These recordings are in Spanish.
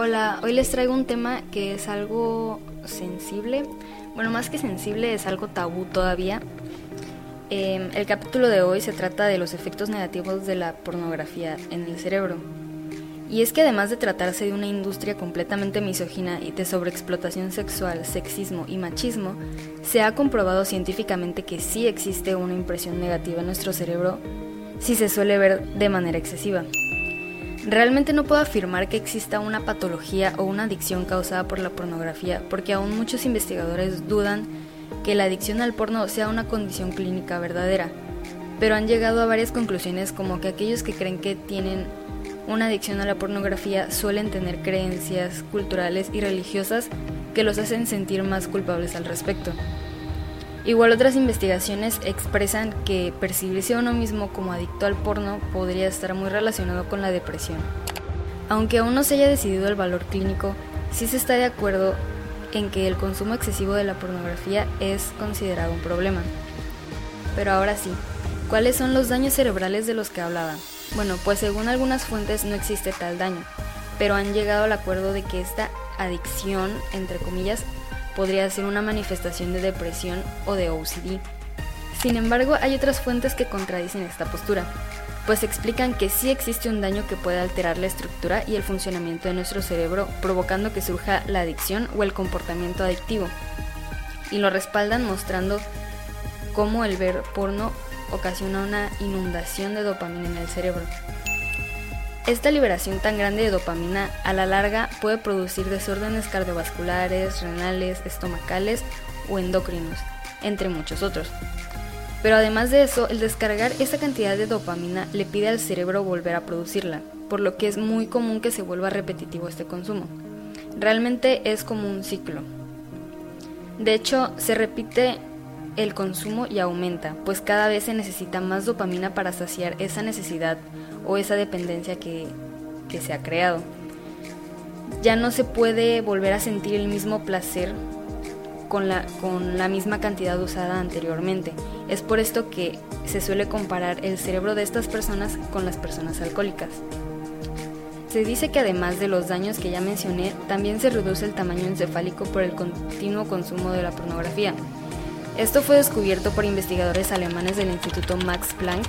Hola, hoy les traigo un tema que es algo sensible. Bueno, más que sensible, es algo tabú todavía. Em, el capítulo de hoy se trata de los efectos negativos de la pornografía en el cerebro. Y es que además de tratarse de una industria completamente misógina y de sobreexplotación sexual, sexismo y machismo, se ha comprobado científicamente que sí existe una impresión negativa en nuestro cerebro si se suele ver de manera excesiva. Realmente no puedo afirmar que exista una patología o una adicción causada por la pornografía, porque aún muchos investigadores dudan que la adicción al porno sea una condición clínica verdadera, pero han llegado a varias conclusiones como que aquellos que creen que tienen una adicción a la pornografía suelen tener creencias culturales y religiosas que los hacen sentir más culpables al respecto. Igual otras investigaciones expresan que percibirse a uno mismo como adicto al porno podría estar muy relacionado con la depresión. Aunque aún no se haya decidido el valor clínico, sí se está de acuerdo en que el consumo excesivo de la pornografía es considerado un problema. Pero ahora sí, ¿cuáles son los daños cerebrales de los que hablaba? Bueno, pues según algunas fuentes no existe tal daño, pero han llegado al acuerdo de que esta adicción, entre comillas, podría ser una manifestación de depresión o de OCD. Sin embargo, hay otras fuentes que contradicen esta postura, pues explican que sí existe un daño que puede alterar la estructura y el funcionamiento de nuestro cerebro, provocando que surja la adicción o el comportamiento adictivo. Y lo respaldan mostrando cómo el ver porno ocasiona una inundación de dopamina en el cerebro. Esta liberación tan grande de dopamina a la larga puede producir desórdenes cardiovasculares, renales, estomacales o endocrinos, entre muchos otros. Pero además de eso, el descargar esa cantidad de dopamina le pide al cerebro volver a producirla, por lo que es muy común que se vuelva repetitivo este consumo. Realmente es como un ciclo. De hecho, se repite el consumo y aumenta, pues cada vez se necesita más dopamina para saciar esa necesidad o esa dependencia que, se ha creado. Ya no se puede volver a sentir el mismo placer con la, con la misma cantidad usada anteriormente. Es por esto que se suele comparar el cerebro de estas personas con las personas alcohólicas. Se dice que además de los daños que ya mencioné, también se reduce el tamaño encefálico por el continuo consumo de la pornografía, esto fue descubierto por investigadores alemanes del Instituto Max Planck,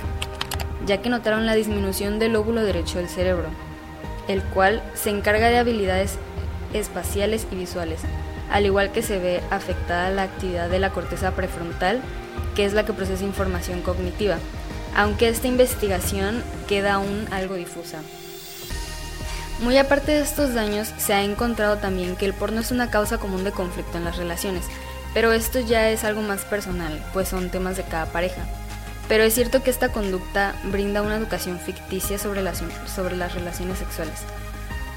ya que notaron la disminución del lóbulo derecho del cerebro, el cual se encarga de habilidades espaciales y visuales, al igual que se ve afectada la actividad de la corteza prefrontal, que es la que procesa información cognitiva, aunque esta investigación queda aún algo difusa. Muy aparte de estos daños, se ha encontrado también que el porno es una causa común de conflicto en las relaciones, pero esto ya es algo más personal, pues son temas de cada pareja. Pero es cierto que esta conducta brinda una educación ficticia sobre las, sobre las relaciones sexuales,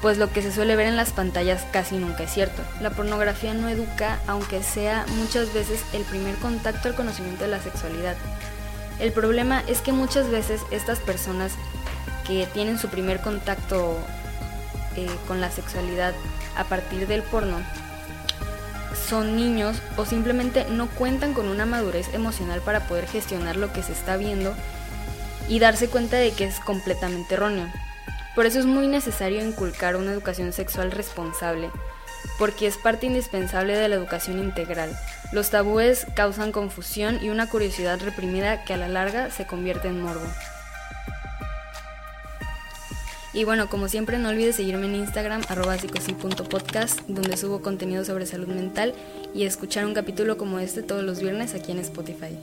pues lo que se suele ver en las pantallas casi nunca es cierto. La pornografía no educa, aunque sea muchas veces el primer contacto al conocimiento de la sexualidad. El problema es que muchas veces estas personas que tienen su primer contacto eh, con la sexualidad a partir del porno son niños o simplemente no cuentan con una madurez emocional para poder gestionar lo que se está viendo y darse cuenta de que es completamente erróneo. Por eso es muy necesario inculcar una educación sexual responsable, porque es parte indispensable de la educación integral. Los tabúes causan confusión y una curiosidad reprimida que a la larga se convierte en morbo. Y bueno, como siempre, no olvides seguirme en Instagram, arroba psicosi.podcast, donde subo contenido sobre salud mental y escuchar un capítulo como este todos los viernes aquí en Spotify.